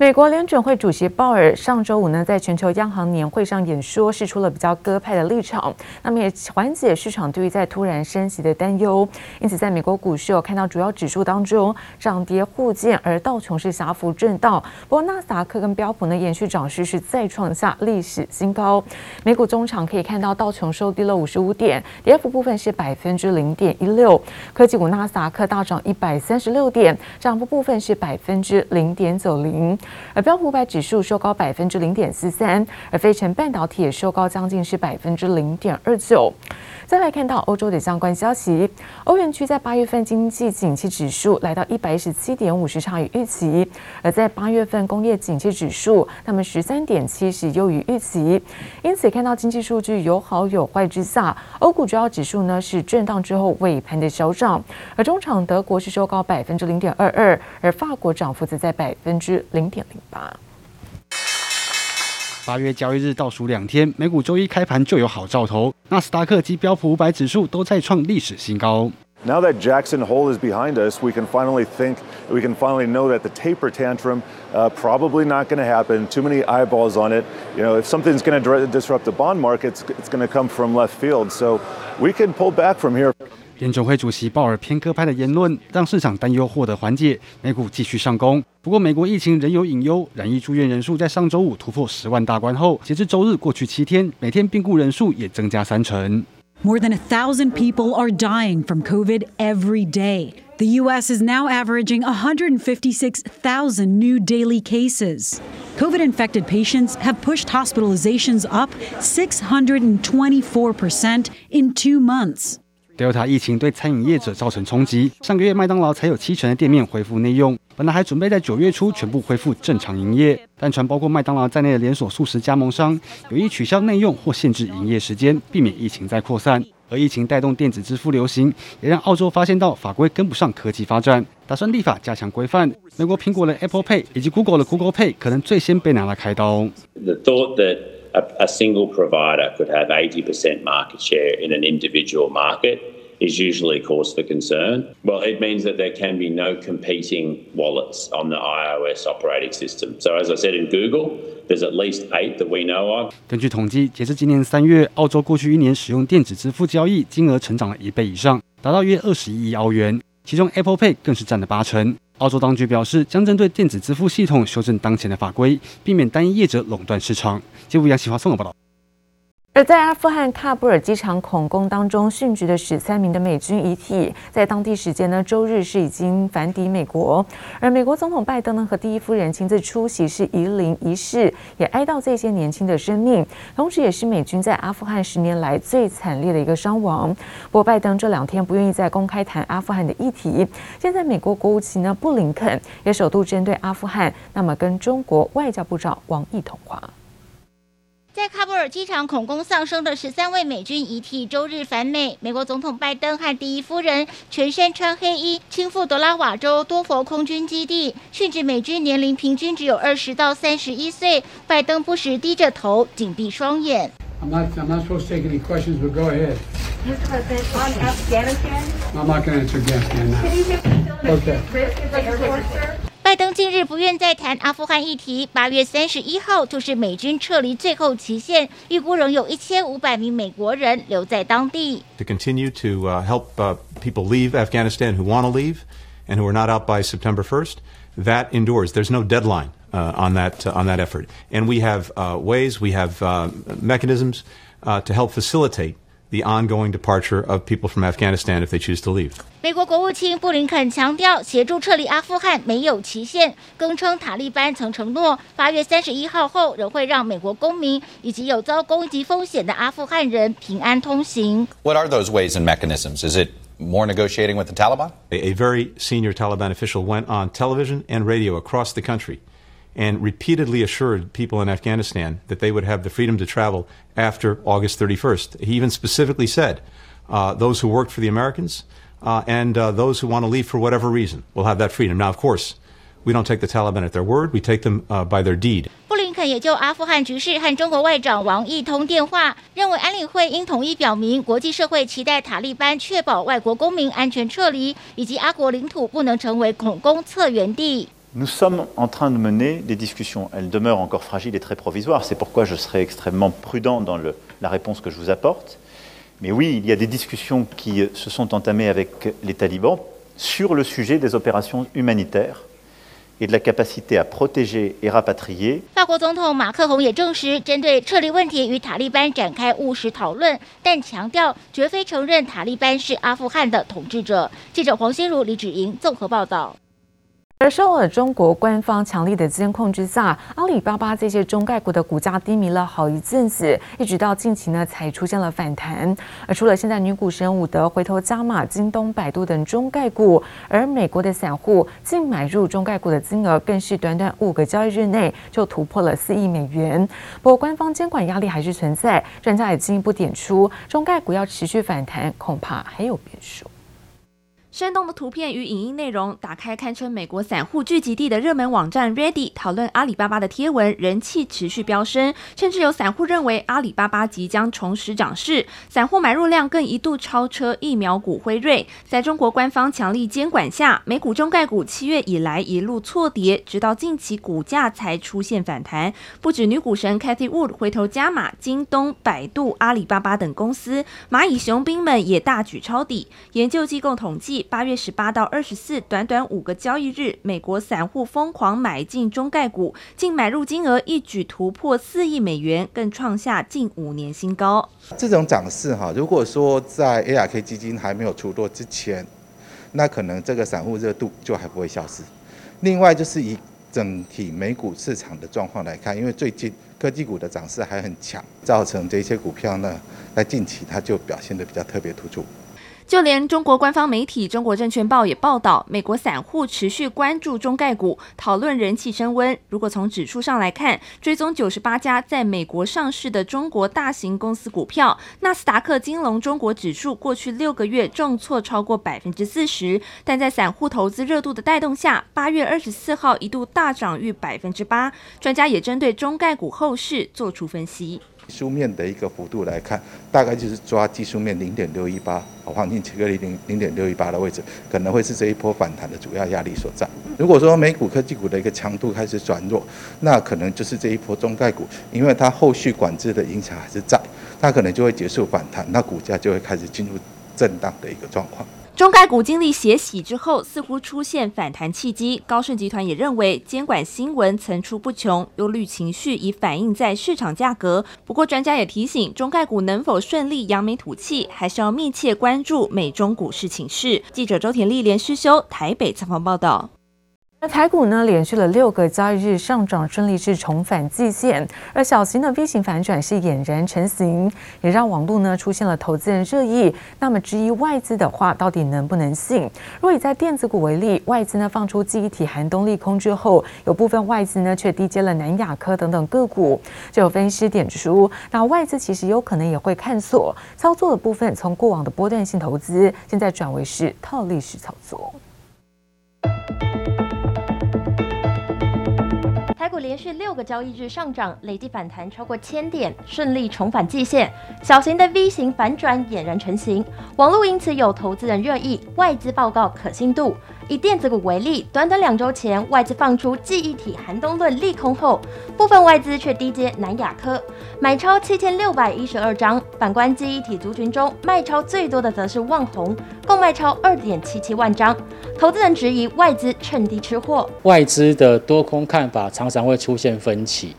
美国联准会主席鲍尔上周五呢，在全球央行年会上演说，释出了比较鸽派的立场，那么也缓解市场对于在突然升息的担忧。因此，在美国股市有看到主要指数当中涨跌互见，而道琼是狭幅震荡。不过，纳斯达克跟标普呢，延续涨势是再创下历史新高。美股中场可以看到道琼收低了五十五点，跌幅部分是百分之零点一六。科技股纳斯达克大涨一百三十六点，涨幅部分是百分之零点九零。而标普五百指数收高百分之零点四三，而飞成半导体也收高将近是百分之零点二九。再来看到欧洲的相关消息，欧元区在八月份经济景气指数来到一百一十七点五，是差于预期；而在八月份工业景气指数，那么十三点七是优于预期。因此看到经济数据有好有坏之下，欧股主要指数呢是震荡之后尾盘的小涨，而中场德国是收高百分之零点二二，而法国涨幅则在百分之零点零八。八月交易日倒数两天，美股周一开盘就有好兆头，纳斯达克及标普五百指数都再创历史新高。Now that Jackson Hole is behind us, we can finally think, we can finally know that the taper tantrum, uh, probably not going to happen. Too many eyeballs on it. You know, if something's going to disrupt the bond markets, it's going to come from left field. So we can pull back from here. 联准会主席鲍尔偏鸽派的言论，让市场担忧获得缓解，美股继续上攻。不过，美国疫情仍有隐忧，染疫住院人数在上周五突破十万大关后，截至周日过去七天，每天病故人数也增加三成。More than a thousand people are dying from COVID every day. The U.S. is now averaging 156,000 new daily cases. COVID-infected patients have pushed hospitalizations up 624 percent in two months. Delta 疫情对餐饮业者造成冲击。上个月，麦当劳才有七成的店面恢复内用，本来还准备在九月初全部恢复正常营业，但传包括麦当劳在内的连锁素食加盟商有意取消内用或限制营业时间，避免疫情再扩散。而疫情带动电子支付流行，也让澳洲发现到法规跟不上科技发展，打算立法加强规范。美国苹果的 Apple Pay 以及 Google 的 Google Pay 可能最先被拿来开刀。The thought that a single provider could have 80% market share in an individual market is usually cause for concern. Well, it means that there can be no competing wallets on the iOS operating system. So as I said in Google, there's at least eight that we know of. 根据统计，截至今年三月，澳洲过去一年使用电子支付交易金额成长了一倍以上，达到约二十一亿澳元，其中 Apple Pay 更是占了八成。 澳洲当局表示，将针对电子支付系统修正当前的法规，避免单一业者垄断市场。记者杨启华综合报道。而在阿富汗喀布尔机场恐攻当中殉职的十三名的美军遗体，在当地时间呢周日是已经返抵美国，而美国总统拜登呢和第一夫人亲自出席是仪灵仪式，也哀悼这些年轻的生命，同时也是美军在阿富汗十年来最惨烈的一个伤亡。不过拜登这两天不愿意再公开谈阿富汗的议题，现在美国国务卿呢布林肯也首度针对阿富汗，那么跟中国外交部长王毅通话。在喀布尔机场恐攻丧生的十三位美军遗体，周日返美。美国总统拜登和第一夫人全身穿黑衣，亲赴德拉瓦州多佛空军基地。殉职美军年龄平均只有二十到三十一岁。拜登不时低着头，紧闭双眼。I'm not, I'm not supposed to take any questions, but go ahead. Mr. President, on Afghanistan. I'm not going to answer Afghanistan now. Okay. 拜登近日不愿再谈阿富汗议题。八月三十一号就是美军撤离最后期限，预估仍有一千五百名美国人留在当地。To continue to help people leave Afghanistan who want to leave and who are not out by September 1st, that endures. There's no deadline on that on that effort, and we have ways, we have mechanisms to help facilitate. The ongoing departure of people from Afghanistan if they choose to leave. 美国国务卿布林肯强调，协助撤离阿富汗没有期限，更称塔利班曾承诺，八月三十一号后仍会让美国公民以及有遭攻击风险的阿富汗人平安通行。What are those ways and mechanisms? Is it more negotiating with the Taliban? A, a very senior Taliban official went on television and radio across the country. And repeatedly assured people in Afghanistan that they would have the freedom to travel after August 31st. He even specifically said, uh, those who worked for the Americans uh, and uh, those who want to leave for whatever reason will have that freedom. Now, of course, we don't take the Taliban at their word, we take them by their deed. 布林肯也就阿富汗局势和中国外长王毅通电话，认为安理会应统一表明，国际社会期待塔利班确保外国公民安全撤离，以及阿国领土不能成为恐攻策源地。 Nous sommes en train de mener des discussions. Elles demeurent encore fragiles et très provisoires. C'est pourquoi je serai extrêmement prudent dans la réponse que je vous apporte. Mais oui, il y a des discussions qui se sont entamées avec les talibans sur le sujet des opérations humanitaires et de la capacité à protéger et rapatrier. 而受了中国官方强力的监控之下，阿里巴巴这些中概股的股价低迷了好一阵子，一直到近期呢才出现了反弹。而除了现在女股神伍德回头加码京东、百度等中概股，而美国的散户净买入中概股的金额更是短短五个交易日内就突破了四亿美元。不过官方监管压力还是存在，专家也进一步点出，中概股要持续反弹，恐怕还有变数。生动的图片与影音内容，打开堪称美国散户聚集地的热门网站 Reddit，讨论阿里巴巴的贴文人气持续飙升，甚至有散户认为阿里巴巴即将重拾涨势，散户买入量更一度超车疫苗股辉瑞。在中国官方强力监管下，美股中概股七月以来一路错跌，直到近期股价才出现反弹。不止女股神 Cathie Wood 回头加码京东、百度、阿里巴巴等公司，蚂蚁雄兵们也大举抄底。研究机构统计。八月十八到二十四，短短五个交易日，美国散户疯狂买进中概股，净买入金额一举突破四亿美元，更创下近五年新高。这种涨势哈，如果说在 ARK 基金还没有出落之前，那可能这个散户热度就还不会消失。另外就是以整体美股市场的状况来看，因为最近科技股的涨势还很强，造成这些股票呢，在近期它就表现得比较特别突出。就连中国官方媒体《中国证券报》也报道，美国散户持续关注中概股，讨论人气升温。如果从指数上来看，追踪九十八家在美国上市的中国大型公司股票，纳斯达克金龙中国指数过去六个月重挫超过百分之四十，但在散户投资热度的带动下，八月二十四号一度大涨逾百分之八。专家也针对中概股后市做出分析。技术面的一个幅度来看，大概就是抓技术面零点六一八，黄金切割零零点六一八的位置，可能会是这一波反弹的主要压力所在。如果说美股科技股的一个强度开始转弱，那可能就是这一波中概股，因为它后续管制的影响还是在，它可能就会结束反弹，那股价就会开始进入震荡的一个状况。中概股经历血洗之后，似乎出现反弹契机。高盛集团也认为，监管新闻层出不穷，忧虑情绪已反映在市场价格。不过，专家也提醒，中概股能否顺利扬眉吐气，还是要密切关注美中股市情势。记者周田丽连续修台北采访报道。那台股呢，连续了六个交易日上涨，顺利是重返季线，而小型的 V 型反转是俨然成型，也让网络呢出现了投资人热议。那么质疑外资的话，到底能不能信？若以在电子股为例，外资呢放出记忆体寒冬利空之后，有部分外资呢却低接了南亚科等等个股。就有分析师点出，那外资其实有可能也会看错操作的部分，从过往的波段性投资，现在转为是套利式操作。台股连续六个交易日上涨，累计反弹超过千点，顺利重返季线。小型的 V 型反转俨然成型，网络因此有投资人热议外资报告可信度。以电子股为例，短短两周前，外资放出记忆体寒冬论利空后，部分外资却低接南亚科，买超七千六百一十二张。反观记忆体族群中，卖超最多的则是旺宏，共卖超二点七七万张。投资人质疑外资趁低吃货，外资的多空看法常常会出现分歧，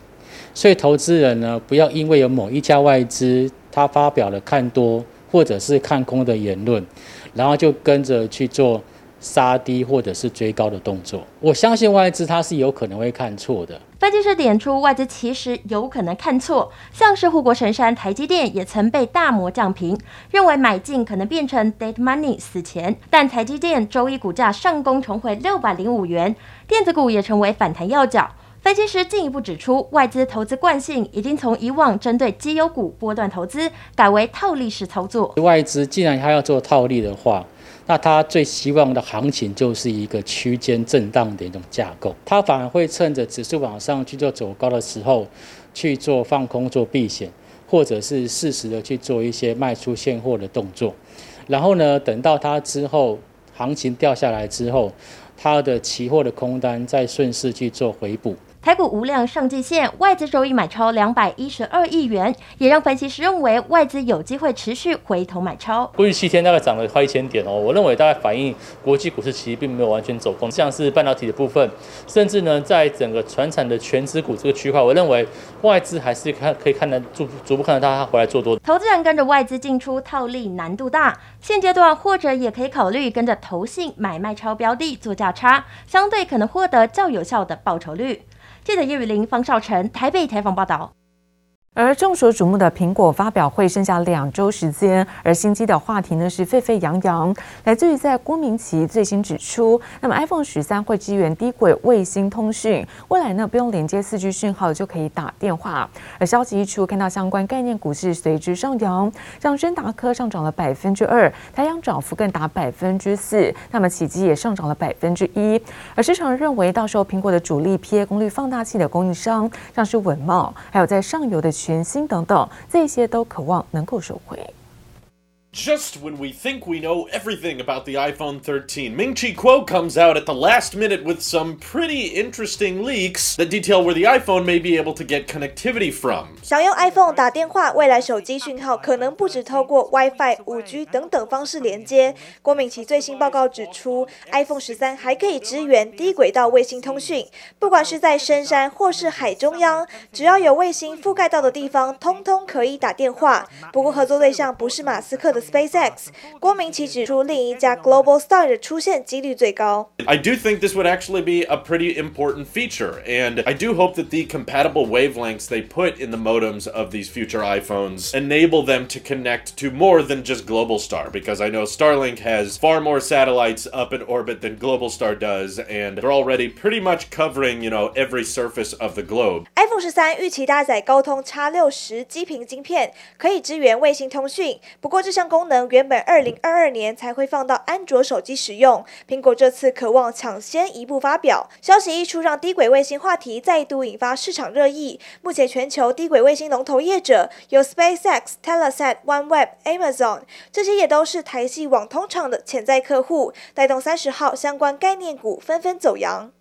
所以投资人呢，不要因为有某一家外资他发表了看多或者是看空的言论，然后就跟着去做。杀低或者是追高的动作，我相信外资它是有可能会看错的。分析师点出，外资其实有可能看错，像是护国神山台积电也曾被大摩降平，认为买进可能变成 dead money 死钱。但台积电周一股价上攻重回六百零五元，电子股也成为反弹要角。分析师进一步指出，外资投资惯性已经从以往针对绩优股波段投资，改为套利式操作。外资既然它要做套利的话，那他最希望的行情就是一个区间震荡的一种架构，他反而会趁着指数往上去做走高的时候，去做放空做避险，或者是适时的去做一些卖出现货的动作，然后呢，等到它之后行情掉下来之后，它的期货的空单再顺势去做回补。台股无量上季线，外资周一买超两百一十二亿元，也让分析师认为外资有机会持续回头买超。过去七天大概涨了快一千点哦，我认为大概反映国际股市其实并没有完全走空，像是半导体的部分，甚至呢在整个船产的全资股这个区块，我认为外资还是看可以看得逐逐步看得到它回来做多。投资人跟着外资进出套利难度大，现阶段或者也可以考虑跟着投信买卖超标的做价差，相对可能获得较有效的报酬率。记者叶雨林、方少成台北采访报道。而众所瞩目的苹果发表会剩下两周时间，而新机的话题呢是沸沸扬扬，来自于在郭明奇最新指出，那么 iPhone 十三会支援低轨卫星通讯，未来呢不用连接四 G 讯号就可以打电话。而消息一出，看到相关概念股是随之上扬，像升达科上涨了百分之二，台阳涨幅更达百分之四，那么启碁也上涨了百分之一。而市场认为，到时候苹果的主力 PA 功率放大器的供应商，像是稳茂，还有在上游的。全新等等，这些都渴望能够收回。Just when we think we know everything about the iPhone 13, Ming-Chi Kuo comes out at the last minute with some pretty interesting leaks that detail where the iPhone may be able to get connectivity from. 想用 iPhone 打电话，未来手机讯号可能不只透过 WiFi、5G 等等方式连接。郭明錤最新报告指出，iPhone 十三还可以支援低轨道卫星通讯，不管是在深山或是海中央，只要有卫星覆盖到的地方，通通可以打电话。不过合作对象不是马斯克的。 SpaceX，郭明錤指出，另一家 Global Star 的出现几率最高。I do think this would actually be a pretty important feature, and I do hope that the compatible wavelengths they put in the modems of these future iPhones enable them to connect to more than just Global Star, because I know Starlink has far more satellites up in orbit than Global Star does, and they're already pretty much covering, you know, every surface of the globe. iPhone 十三预期搭载高通 X 六十基频晶片，可以支援卫星通讯。不过这项 功能原本二零二二年才会放到安卓手机使用，苹果这次渴望抢先一步发表。消息一出，让低轨卫星话题再度引发市场热议。目前全球低轨卫星龙头业者有 SpaceX、Telesat、OneWeb、Amazon，这些也都是台系网通厂的潜在客户，带动三十号相关概念股纷纷走扬。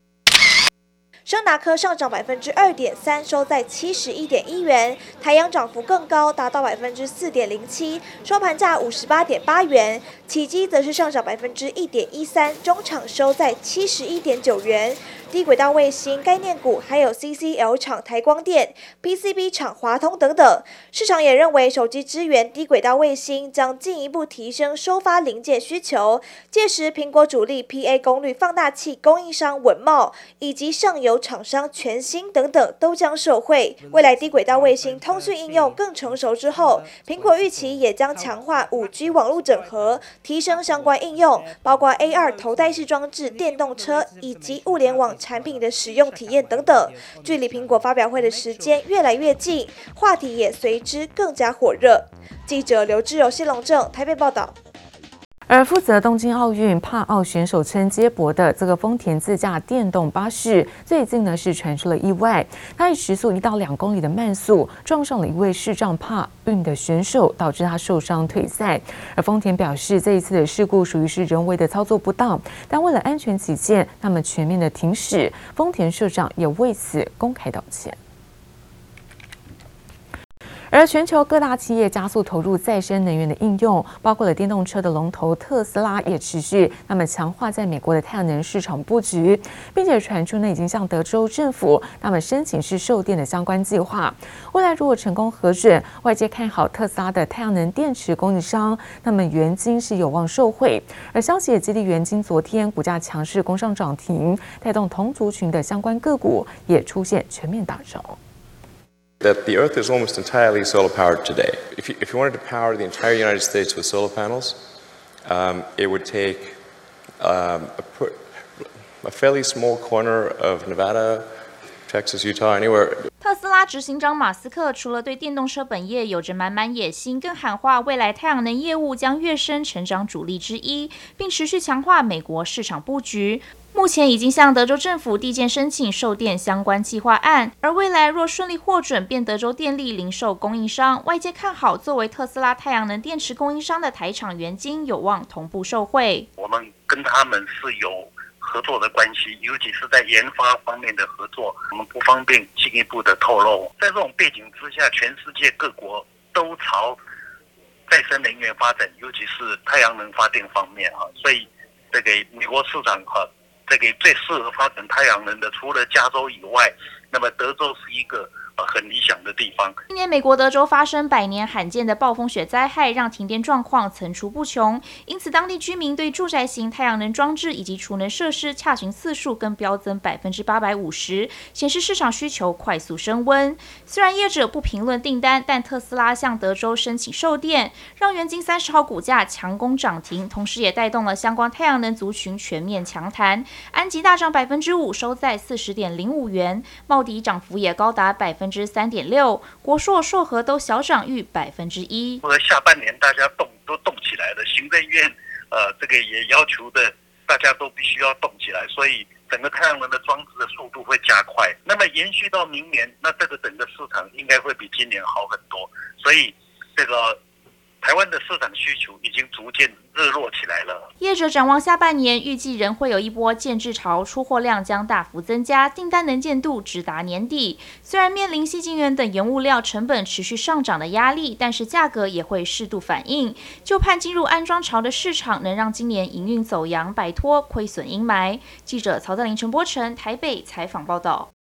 升达科上涨百分之二点三，收在七十一点一元。台阳涨幅更高，达到百分之四点零七，收盘价五十八点八元。起机则是上涨百分之一点一三，中场收在七十一点九元。低轨道卫星概念股，还有 CCL 厂台光电、PCB 厂华通等等，市场也认为手机支援低轨道卫星将进一步提升收发零件需求。届时，苹果主力 PA 功率放大器供应商稳茂以及上游厂商全新等等都将受惠。未来低轨道卫星通讯应用更成熟之后，苹果预期也将强化 5G 网络整合，提升相关应用，包括 AR 头戴式装置、电动车以及物联网。产品的使用体验等等，距离苹果发表会的时间越来越近，话题也随之更加火热。记者刘志柔、谢龙正台北报道。而负责东京奥运帕奥选手村接驳的这个丰田自驾电动巴士，最近呢是传出了意外，它以时速一到两公里的慢速撞上了一位视障帕运的选手，导致他受伤退赛。而丰田表示，这一次的事故属于是人为的操作不当，但为了安全起见，那么全面的停驶。丰田社长也为此公开道歉。而全球各大企业加速投入再生能源的应用，包括了电动车的龙头特斯拉也持续那么强化在美国的太阳能市场布局，并且传出呢已经向德州政府那么申请是售电的相关计划。未来如果成功核准，外界看好特斯拉的太阳能电池供应商，那么元晶是有望受惠。而消息也激励元晶昨天股价强势攻上涨停，带动同族群的相关个股也出现全面大涨。That the Earth is almost entirely solar powered today. If you, if you wanted to power the entire United States with solar panels, um, it would take um, a, a fairly small corner of Nevada, Texas, Utah, anywhere. 特斯拉执行长马斯克除了对电动车本业有着满满野心，更喊话未来太阳能业务将跃升成长主力之一，并持续强化美国市场布局。 目前已经向德州政府递件申请售电相关计划案，而未来若顺利获准，变德州电力零售供应商。外界看好作为特斯拉太阳能电池供应商的台厂元晶有望同步受惠。我们跟他们是有合作的关系，尤其是在研发方面的合作，我们不方便进一步的透露。在这种背景之下，全世界各国都朝再生能源发展，尤其是太阳能发电方面啊，所以这个美国市场哈，这个最适合发展太阳能的，除了加州以外，那么德州是一个。很理想的地方。今年美国德州发生百年罕见的暴风雪灾害，让停电状况层出不穷。因此，当地居民对住宅型太阳能装置以及储能设施洽询次数更飙增百分之八百五十，显示市场需求快速升温。虽然业者不评论订单，但特斯拉向德州申请售电，让元金三十号股价强攻涨停，同时也带动了相关太阳能族群全面强弹。安吉大涨百分之五，收在四十点零五元。茂迪涨幅也高达百分。之三点六，国硕、硕和都小涨逾百分之一。或者下半年大家动都动起来了，行政院呃这个也要求的大家都必须要动起来，所以整个太阳能的装置的速度会加快。那么延续到明年，那这个整个市场应该会比今年好很多。所以这个。台湾的市场需求已经逐渐日落起来了。业者展望下半年，预计仍会有一波建置潮，出货量将大幅增加，订单能见度直达年底。虽然面临矽晶圆等原物料成本持续上涨的压力，但是价格也会适度反应。就盼进入安装潮的市场，能让今年营运走扬，摆脱亏损阴霾。记者曹德林、陈波成台北采访报道。